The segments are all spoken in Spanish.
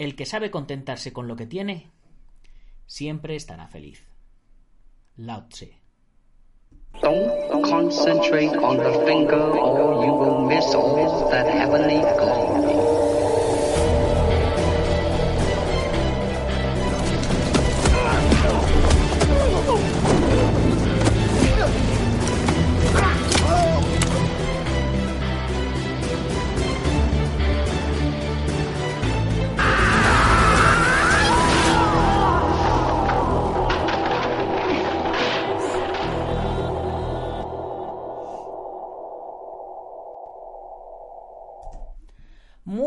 El que sabe contentarse con lo que tiene, siempre estará feliz. Lao Tse. Don't concentrate on the finger or you will miss all that heavenly glory.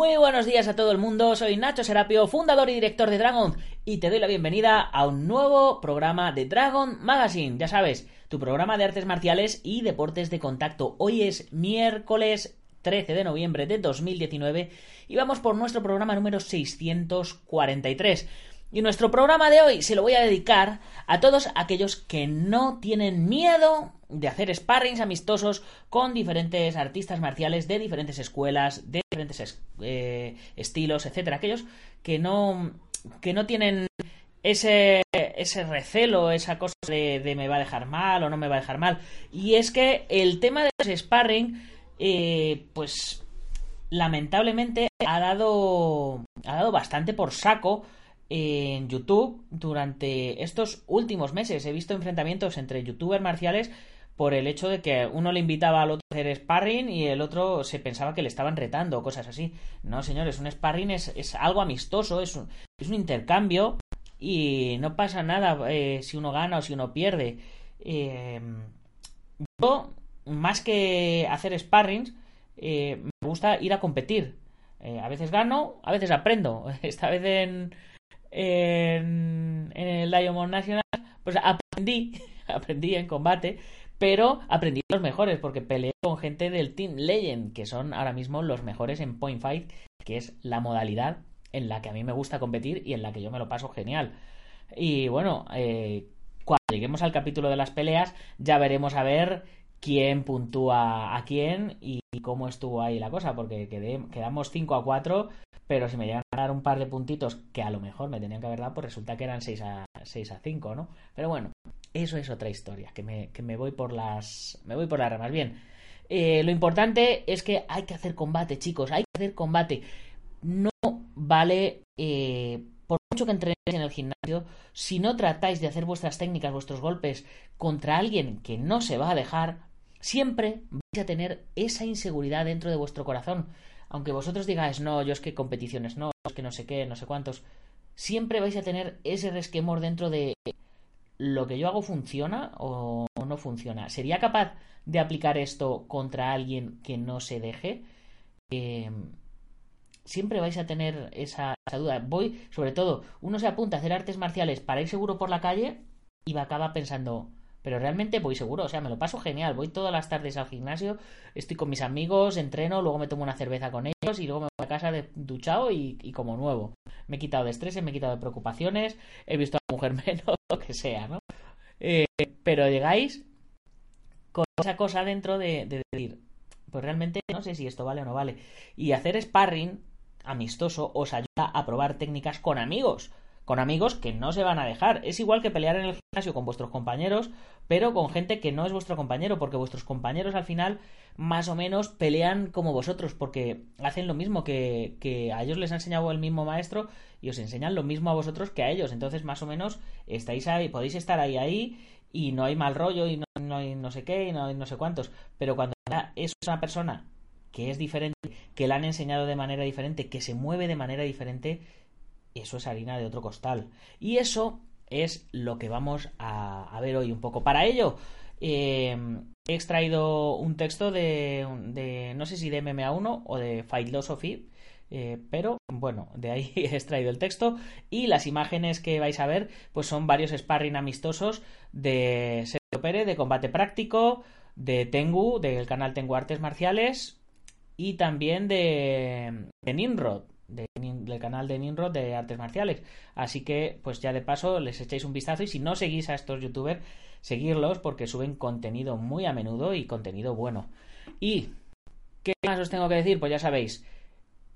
Muy buenos días a todo el mundo, soy Nacho Serapio, fundador y director de Dragon, y te doy la bienvenida a un nuevo programa de Dragon Magazine. Ya sabes, tu programa de artes marciales y deportes de contacto. Hoy es miércoles 13 de noviembre de 2019 y vamos por nuestro programa número 643. Y nuestro programa de hoy se lo voy a dedicar a todos aquellos que no tienen miedo de hacer sparrings amistosos con diferentes artistas marciales de diferentes escuelas, de diferentes eh, estilos, etcétera. Aquellos que no, que no tienen ese, ese recelo, esa cosa de, de, me va a dejar mal o no me va a dejar mal. Y es que el tema de los sparring, eh, pues lamentablemente ha dado, ha dado bastante por saco en YouTube durante estos últimos meses. He visto enfrentamientos entre youtubers marciales por el hecho de que uno le invitaba al otro a hacer sparring y el otro se pensaba que le estaban retando o cosas así. No, señores, un sparring es, es algo amistoso, es un, es un, intercambio y no pasa nada eh, si uno gana o si uno pierde. Eh, yo, más que hacer sparrings, eh, me gusta ir a competir. a veces gano, a veces aprendo. Esta vez en, en, en el Diamond National, pues aprendí, aprendí en combate, pero aprendí los mejores porque peleé con gente del Team Legend, que son ahora mismo los mejores en Point Fight, que es la modalidad en la que a mí me gusta competir y en la que yo me lo paso genial. Y bueno, eh, cuando lleguemos al capítulo de las peleas, ya veremos a ver quién puntúa a quién y cómo estuvo ahí la cosa, porque quedamos 5 a 4 pero si me llegan a dar un par de puntitos que a lo mejor me tenían que haber dado, pues resulta que eran 6 a, 6 a 5, ¿no? Pero bueno, eso es otra historia, que me, que me voy por las. me voy por las ramas. Bien. Eh, lo importante es que hay que hacer combate, chicos, hay que hacer combate. No vale. Eh, por mucho que entrenéis en el gimnasio, si no tratáis de hacer vuestras técnicas, vuestros golpes contra alguien que no se va a dejar, siempre vais a tener esa inseguridad dentro de vuestro corazón aunque vosotros digáis, no, yo es que competiciones no, es que no sé qué, no sé cuántos, siempre vais a tener ese resquemor dentro de lo que yo hago funciona o no funciona. ¿Sería capaz de aplicar esto contra alguien que no se deje? Eh, siempre vais a tener esa, esa, duda. Voy, sobre todo, uno se apunta a hacer artes marciales para ir seguro por la calle y va acaba pensando, pero realmente voy seguro, o sea, me lo paso genial. Voy todas las tardes al gimnasio, estoy con mis amigos, entreno, luego me tomo una cerveza con ellos y luego me voy a casa de duchado y, como nuevo. Me he quitado de estrés, me he quitado de preocupaciones, he visto a la mujer menos, lo que sea, ¿no? Eh, pero llegáis con esa cosa dentro de, de decir, pues realmente no sé si esto vale o no vale. Y hacer sparring amistoso os ayuda a probar técnicas con amigos con amigos que no se van a dejar. Es igual que pelear en el gimnasio con vuestros compañeros, pero con gente que no es vuestro compañero, porque vuestros compañeros al final más o menos pelean como vosotros, porque hacen lo mismo que, que a ellos les ha enseñado el mismo maestro y os enseñan lo mismo a vosotros que a ellos. Entonces, más o menos, estáis ahí, podéis estar ahí ahí y no hay mal rollo y no, no hay no sé qué y no hay no sé cuántos. Pero cuando es una persona que es diferente, que la han enseñado de manera diferente, que se mueve de manera diferente, eso es harina de otro costal. Y eso es lo que vamos a, ver hoy un poco. Para ello, eh, he extraído un texto de, no sé si de MMA1 o de Philosophy, eh, pero bueno, de ahí he extraído el texto y las imágenes que vais a ver pues son varios sparring amistosos de Sergio Pérez de combate práctico, de Tengu, del canal Tengu Artes Marciales y también de, de Nimrod, de, del canal de Nimrod de artes marciales. Así que, pues ya de paso, les echáis un vistazo y si no seguís a estos youtubers, seguirlos porque suben contenido muy a menudo y contenido bueno. Y, ¿qué más os tengo que decir? Pues ya sabéis,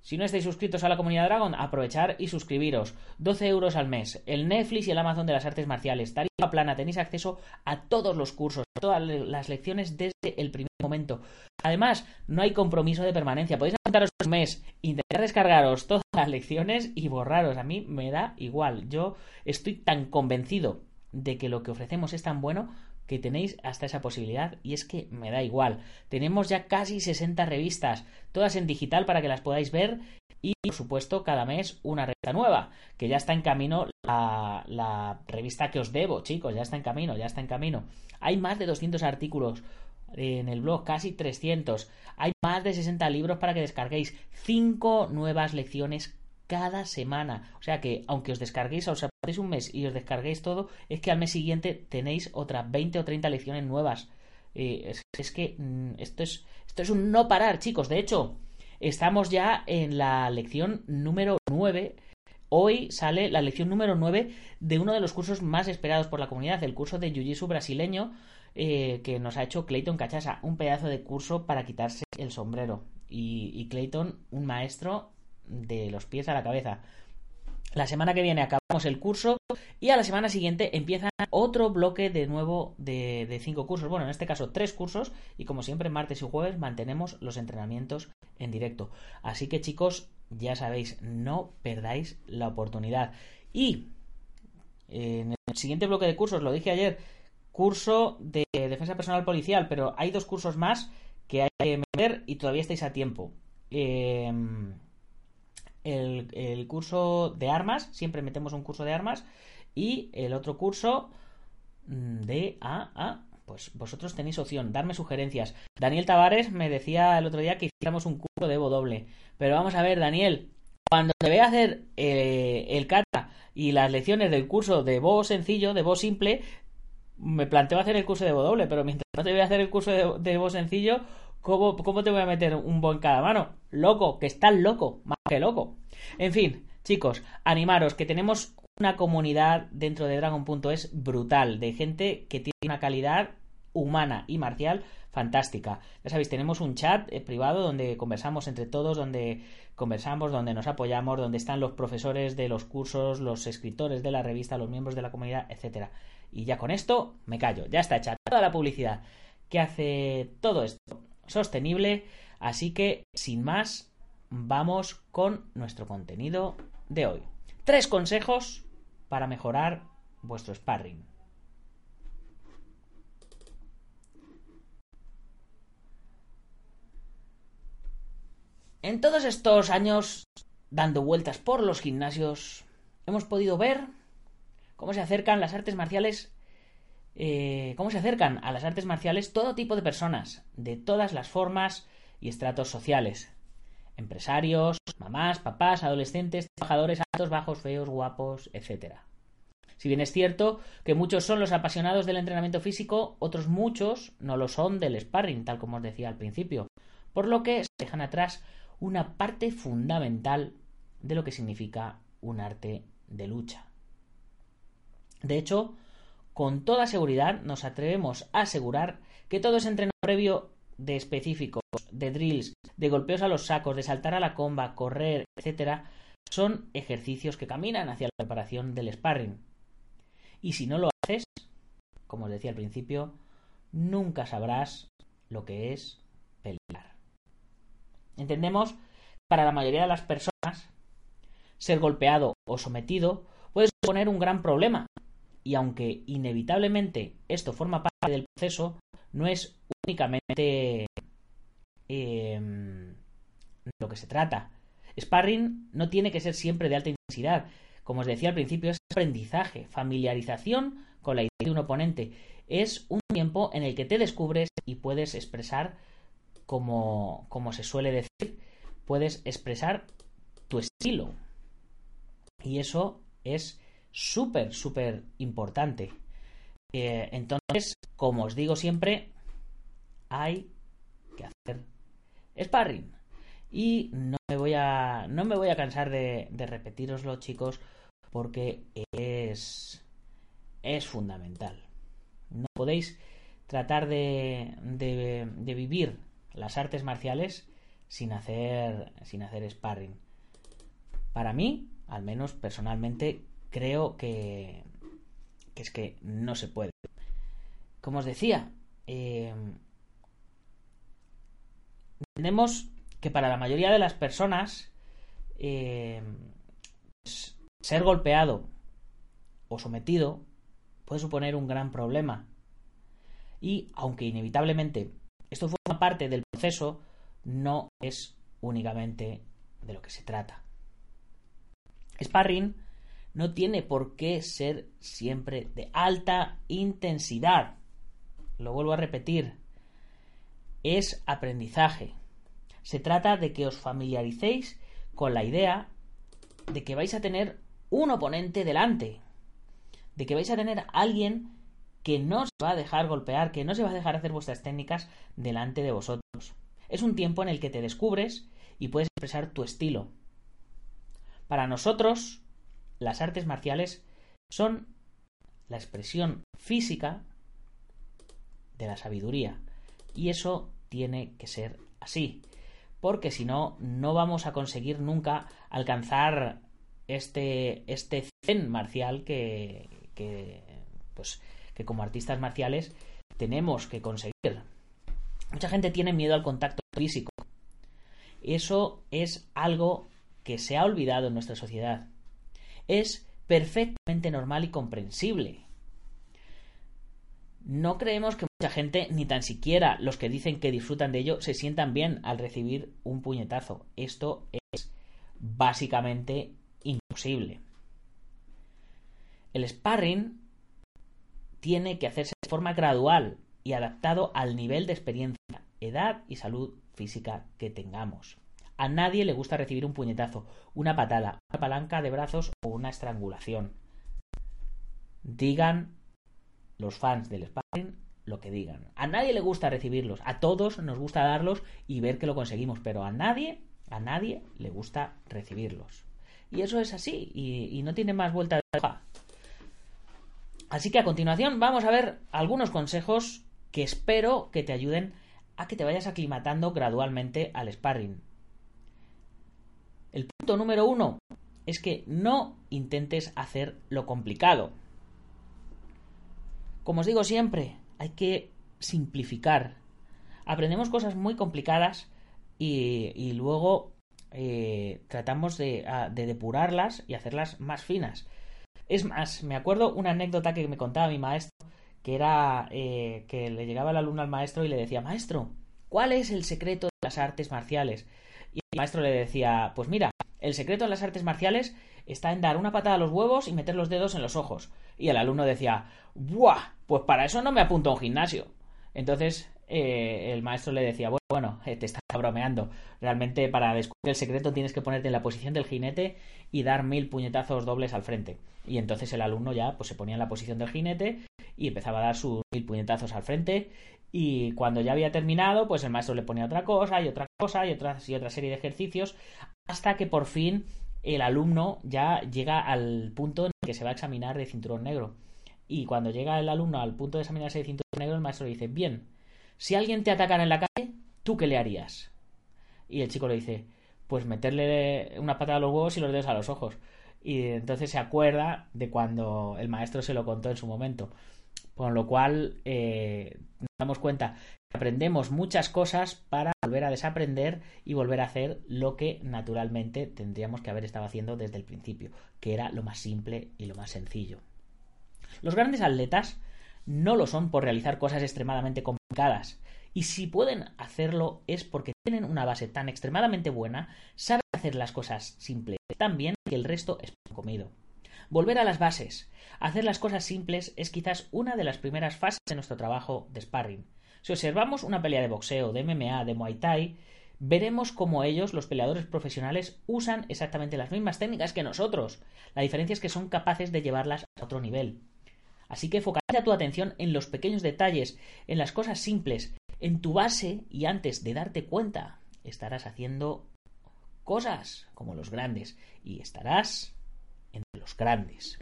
Si no estáis suscritos a la comunidad Dragon, aprovechar y suscribiros. 12 euros al mes. El Netflix y el Amazon de las artes marciales. Tarifa plana. Tenéis acceso a todos los cursos, todas las lecciones desde el primer momento. Además, no hay compromiso de permanencia. Podéis apuntaros un mes, intentar descargaros todas las lecciones y borraros. A mí me da igual. Yo estoy tan convencido de que lo que ofrecemos es tan bueno que tenéis hasta esa posibilidad y es que me da igual. Tenemos ya casi 60 revistas, todas en digital para que las podáis ver y por supuesto cada mes una revista nueva, que ya está en camino la, la, revista que os debo, chicos, ya está en camino, ya está en camino. Hay más de 200 artículos en el blog, casi 300. Hay más de 60 libros para que descarguéis, 5 nuevas lecciones cada semana. O sea que, aunque os descarguéis, os un mes y os descarguéis todo, es que al mes siguiente tenéis otras 20 o 30 lecciones nuevas. Eh, es, que mm, esto, es, esto es un no parar, chicos. De hecho, estamos ya en la lección número 9. Hoy sale la lección número 9 de uno de los cursos más esperados por la comunidad, el curso de Jiu-Jitsu brasileño eh, que nos ha hecho Clayton Cachasa. Un pedazo de curso para quitarse el sombrero. Y, y Clayton, un maestro de los pies a la cabeza. La semana que viene acabamos el curso y a la semana siguiente empieza otro bloque de nuevo de, cinco cursos. Bueno, en este caso tres cursos y como siempre martes y jueves mantenemos los entrenamientos en directo. Así que chicos, ya sabéis, no perdáis la oportunidad. Y en el siguiente bloque de cursos, lo dije ayer, curso de defensa personal policial, pero hay dos cursos más que hay que meter y todavía estáis a tiempo. Eh, el, curso de armas, siempre metemos un curso de armas, y el otro curso mm, de A pues vosotros tenéis opción, darme sugerencias. Daniel Tavares me decía el otro día que hiciéramos un curso de Evo doble. Pero vamos a ver, Daniel, cuando te voy a hacer eh, el kata y las lecciones del curso de Evo sencillo, de Evo simple, me planteo hacer el curso de Evo doble, pero mientras no te voy a hacer el curso de, de sencillo, ¿cómo, ¿cómo, te voy a meter un Bo en cada mano? Loco, que estás loco, que loco. En fin, chicos, animaros, que tenemos una comunidad dentro de Dragon.es brutal, de gente que tiene una calidad humana y marcial fantástica. Ya sabéis, tenemos un chat eh, privado donde conversamos entre todos, donde conversamos, donde nos apoyamos, donde están los profesores de los cursos, los escritores de la revista, los miembros de la comunidad, etcétera. Y ya con esto me callo, ya está hecha toda la publicidad que hace todo esto sostenible, así que sin más vamos con nuestro contenido de hoy. Tres consejos para mejorar vuestro sparring. En todos estos años dando vueltas por los gimnasios, hemos podido ver cómo se acercan las artes marciales, eh, cómo se acercan a las artes marciales todo tipo de personas, de todas las formas y estratos sociales empresarios, mamás, papás, adolescentes, trabajadores altos, bajos, feos, guapos, etc. Si bien es cierto que muchos son los apasionados del entrenamiento físico, otros muchos no lo son del sparring, tal como os decía al principio, por lo que se dejan atrás una parte fundamental de lo que significa un arte de lucha. De hecho, con toda seguridad nos atrevemos a asegurar que todo ese entrenamiento previo de específicos, de drills, de golpeos a los sacos, de saltar a la comba, correr, etcétera, son ejercicios que caminan hacia la preparación del sparring. Y si no lo haces, como os decía al principio, nunca sabrás lo que es pelear. Entendemos que para la mayoría de las personas ser golpeado o sometido puede suponer un gran problema. Y aunque inevitablemente esto forma parte del proceso, no es únicamente em, lo que se trata. Sparring no tiene que ser siempre de alta intensidad. Como os decía al principio, es aprendizaje, familiarización con la idea de un oponente. Es un tiempo en el que te descubres y puedes expresar, como, como se suele decir, puedes expresar tu estilo. Y eso es súper, súper importante. Eh, entonces, como os digo siempre, hay que hacer sparring. Y no me voy a, no me voy a cansar de, repetiroslo, chicos, porque es, es fundamental. No podéis tratar de, de, de vivir las artes marciales sin hacer, sin hacer sparring. Para mí, al menos personalmente, creo que, que es que no se puede. Como os decía, eh, entendemos que para la mayoría de las personas eh, pues, ser golpeado o sometido puede suponer un gran problema. Y aunque inevitablemente esto forma parte del proceso, no es únicamente de lo que se trata. Sparring no tiene por qué ser siempre de alta intensidad. Lo vuelvo a repetir. Es aprendizaje. Se trata de que os familiaricéis con la idea de que vais a tener un oponente delante. De que vais a tener alguien que no se va a dejar golpear, que no se va a dejar hacer vuestras técnicas delante de vosotros. Es un tiempo en el que te descubres y puedes expresar tu estilo. Para nosotros, las artes marciales son la expresión física de la sabiduría. Y eso tiene que ser así. Porque si no, no vamos a conseguir nunca alcanzar este, este zen marcial que, pues, que como artistas marciales tenemos que conseguir. Mucha gente tiene miedo al contacto físico. Eso es algo que se ha olvidado en nuestra sociedad es perfectamente normal y comprensible. No creemos que mucha gente, ni tan siquiera los que dicen que disfrutan de ello, se sientan bien al recibir un puñetazo. Esto es básicamente imposible. El sparring tiene que hacerse de forma gradual y adaptado al nivel de experiencia, edad y salud física que tengamos. A nadie le gusta recibir un puñetazo, una patada, una palanca de brazos o una estrangulación. Digan los fans del sparring lo que digan. A nadie le gusta recibirlos, a todos nos gusta darlos y ver que lo conseguimos, pero a nadie, a nadie le gusta recibirlos. Y eso es así, y, no tiene más vuelta de hoja. Así que a continuación vamos a ver algunos consejos que espero que te ayuden a que te vayas aclimatando gradualmente al sparring. El punto número uno es que no intentes hacer lo complicado. Como os digo siempre, hay que simplificar. Aprendemos cosas muy complicadas y, luego eh, tratamos de, depurarlas y hacerlas más finas. Es más, me acuerdo una anécdota que me contaba mi maestro, que era eh, que le llegaba el alumno al maestro y le decía, maestro, ¿cuál es el secreto de las artes marciales? Y el maestro le decía, pues mira, el secreto en las artes marciales está en dar una patada a los huevos y meter los dedos en los ojos. Y el alumno decía, ¡buah! Pues para eso no me apunto a un gimnasio. Entonces eh, el maestro le decía, bueno, bueno eh, te está bromeando. Realmente para descubrir el secreto tienes que ponerte en la posición del jinete y dar mil puñetazos dobles al frente. Y entonces el alumno ya pues se ponía en la posición del jinete y empezaba a dar sus mil puñetazos al frente y cuando ya había terminado, pues el maestro le ponía otra cosa y otra cosa y otra, y otra serie de ejercicios hasta que por fin el alumno ya llega al punto en el que se va a examinar de cinturón negro. Y cuando llega el alumno al punto de examinarse de cinturón negro, el maestro le dice, bien, si alguien te atacara en la calle, ¿tú qué le harías? Y el chico le dice, pues meterle una patada a los huevos y los dedos a los ojos. Y entonces se acuerda de cuando el maestro se lo contó en su momento. Con lo cual eh, nos damos cuenta que aprendemos muchas cosas para volver a desaprender y volver a hacer lo que naturalmente tendríamos que haber estado haciendo desde el principio, que era lo más simple y lo más sencillo. Los grandes atletas no lo son por realizar cosas extremadamente complicadas, y si pueden hacerlo es porque tienen una base tan extremadamente buena, saben hacer las cosas simples tan bien que el resto es comido. Volver a las bases, hacer las cosas simples es quizás una de las primeras fases de nuestro trabajo de sparring. Si observamos una pelea de boxeo, de MMA, de Muay Thai, veremos cómo ellos, los peleadores profesionales, usan exactamente las mismas técnicas que nosotros. La diferencia es que son capaces de llevarlas a otro nivel. Así que focaliza tu atención en los pequeños detalles, en las cosas simples, en tu base y antes de darte cuenta, estarás haciendo cosas como los grandes y estarás grandes.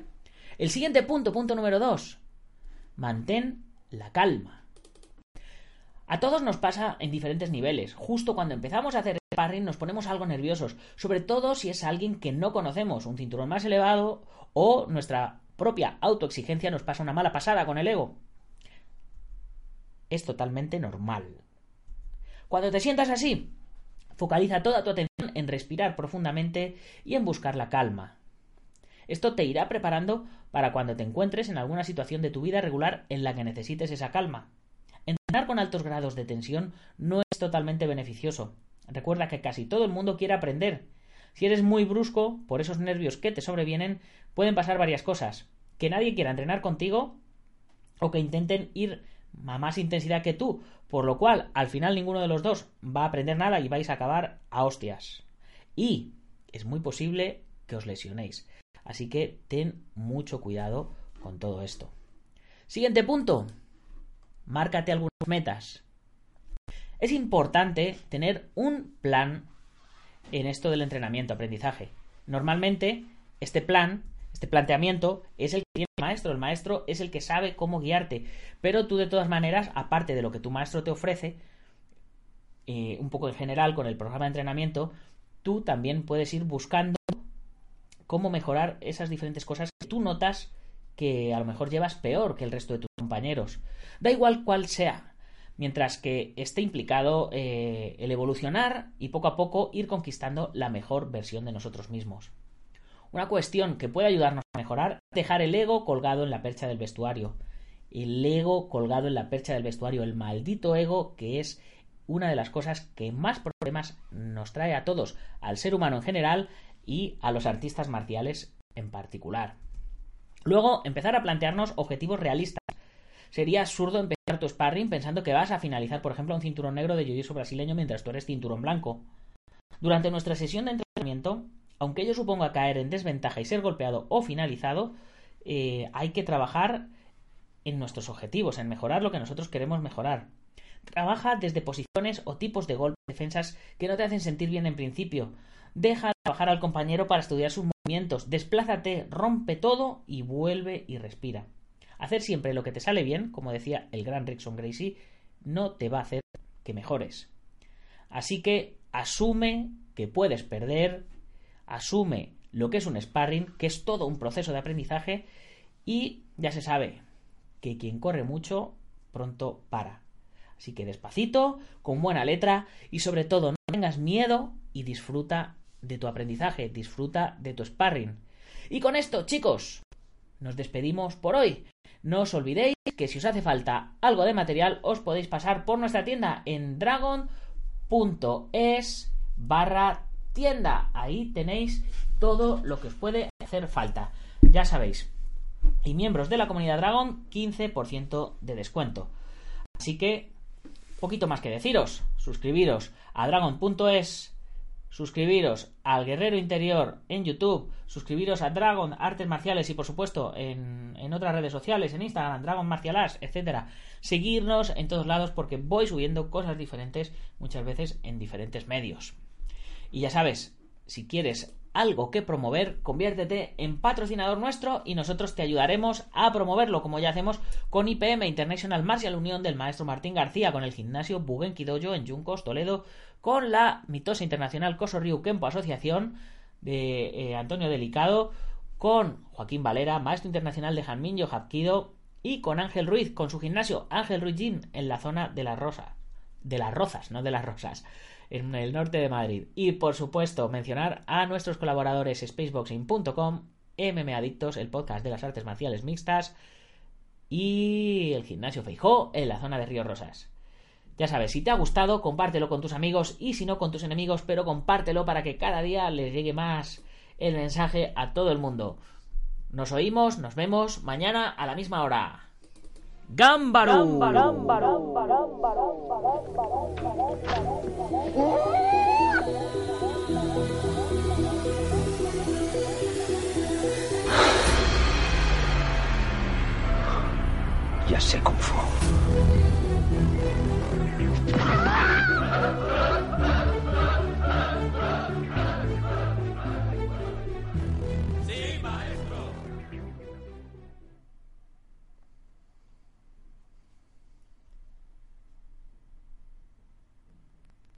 El siguiente punto, punto número dos. Mantén la calma. A todos nos pasa en diferentes niveles. Justo cuando empezamos a hacer sparring nos ponemos algo nerviosos, sobre todo si es alguien que no conocemos, un cinturón más elevado o nuestra propia autoexigencia nos pasa una mala pasada con el ego. Es totalmente normal. Cuando te sientas así, focaliza toda tu atención en respirar profundamente y en buscar la calma. Esto te irá preparando para cuando te encuentres en alguna situación de tu vida regular en la que necesites esa calma. Entrenar con altos grados de tensión no es totalmente beneficioso. Recuerda que casi todo el mundo quiere aprender. Si eres muy brusco, por esos nervios que te sobrevienen, pueden pasar varias cosas. Que nadie quiera entrenar contigo o que intenten ir a más intensidad que tú, por lo cual al final ninguno de los dos va a aprender nada y vais a acabar a hostias. Y es muy posible que os lesionéis. Así que ten mucho cuidado con todo esto. Siguiente punto márcate algunas metas. Es importante tener un plan en esto del entrenamiento, aprendizaje. Normalmente, este plan, este planteamiento, es el que tiene el maestro. El maestro es el que sabe cómo guiarte. Pero tú, de todas maneras, aparte de lo que tu maestro te ofrece, eh, un poco en general con el programa de entrenamiento, tú también puedes ir buscando cómo mejorar esas diferentes cosas que tú notas que a lo mejor llevas peor que el resto de tus compañeros. Da igual cuál sea, mientras que esté implicado eh, el evolucionar y poco a poco ir conquistando la mejor versión de nosotros mismos. Una cuestión que puede ayudarnos a mejorar es dejar el ego colgado en la percha del vestuario. El ego colgado en la percha del vestuario, el maldito ego que es una de las cosas que más problemas nos trae a todos, al ser humano en general y a los artistas marciales en particular. Luego, empezar a plantearnos objetivos realistas. Sería absurdo empezar tu sparring pensando que vas a finalizar, por ejemplo, un cinturón negro de jiu brasileño mientras tú eres cinturón blanco. Durante nuestra sesión de entrenamiento, aunque ello suponga caer en desventaja y ser golpeado o finalizado, eh, hay que trabajar en nuestros objetivos, en mejorar lo que nosotros queremos mejorar. Trabaja desde posiciones o tipos de golpes, defensas que no te hacen sentir bien en principio. Deja trabajar al compañero para estudiar sus movimientos. Desplázate, rompe todo y vuelve y respira. Hacer siempre lo que te sale bien, como decía el gran Rickson Gracie, no te va a hacer que mejores. Así que asume que puedes perder, asume lo que es un sparring, que es todo un proceso de aprendizaje y ya se sabe que quien corre mucho pronto para. Así que despacito, con buena letra y sobre todo no tengas miedo y disfruta de tu aprendizaje, disfruta de tu sparring. Y con esto, chicos, nos despedimos por hoy. No os olvidéis que si os hace falta algo de material, os podéis pasar por nuestra tienda en dragon.es barra tienda. Ahí tenéis todo lo que os puede hacer falta. Ya sabéis. Y miembros de la comunidad Dragon, 15% de descuento. Así que, poquito más que deciros. Suscribiros a dragon.es suscribiros al Guerrero Interior en YouTube, suscribiros a Dragon Artes Marciales y por supuesto en, otras redes sociales, en Instagram, Dragon Marcialas, etcétera. Seguirnos en todos lados porque voy subiendo cosas diferentes muchas veces en diferentes medios. Y ya sabes, si quieres algo que promover, conviértete en patrocinador nuestro y nosotros te ayudaremos a promoverlo, como ya hacemos con IPM International Martial Unión del maestro Martín García, con el gimnasio Bugenki en Juncos, Toledo, con la mitosa internacional Coso Ryu Kempo Asociación de eh, Antonio Delicado, con Joaquín Valera, maestro internacional de Janminyo Hapkido, y con Ángel Ruiz, con su gimnasio Ángel Ruiz Gym en la zona de las Rosas. De las Rozas, no de las Rosas en el norte de Madrid. Y por supuesto, mencionar a nuestros colaboradores spaceboxing.com, MM Adictos, el podcast de las artes marciales mixtas, y el gimnasio Feijó en la zona de Río Rosas. Ya sabes, si te ha gustado, compártelo con tus amigos y si no con tus enemigos, pero compártelo para que cada día les llegue más el mensaje a todo el mundo. Nos oímos, nos vemos mañana a la misma hora. ¡Gámbaro! Ya sé cómo fue. Ah!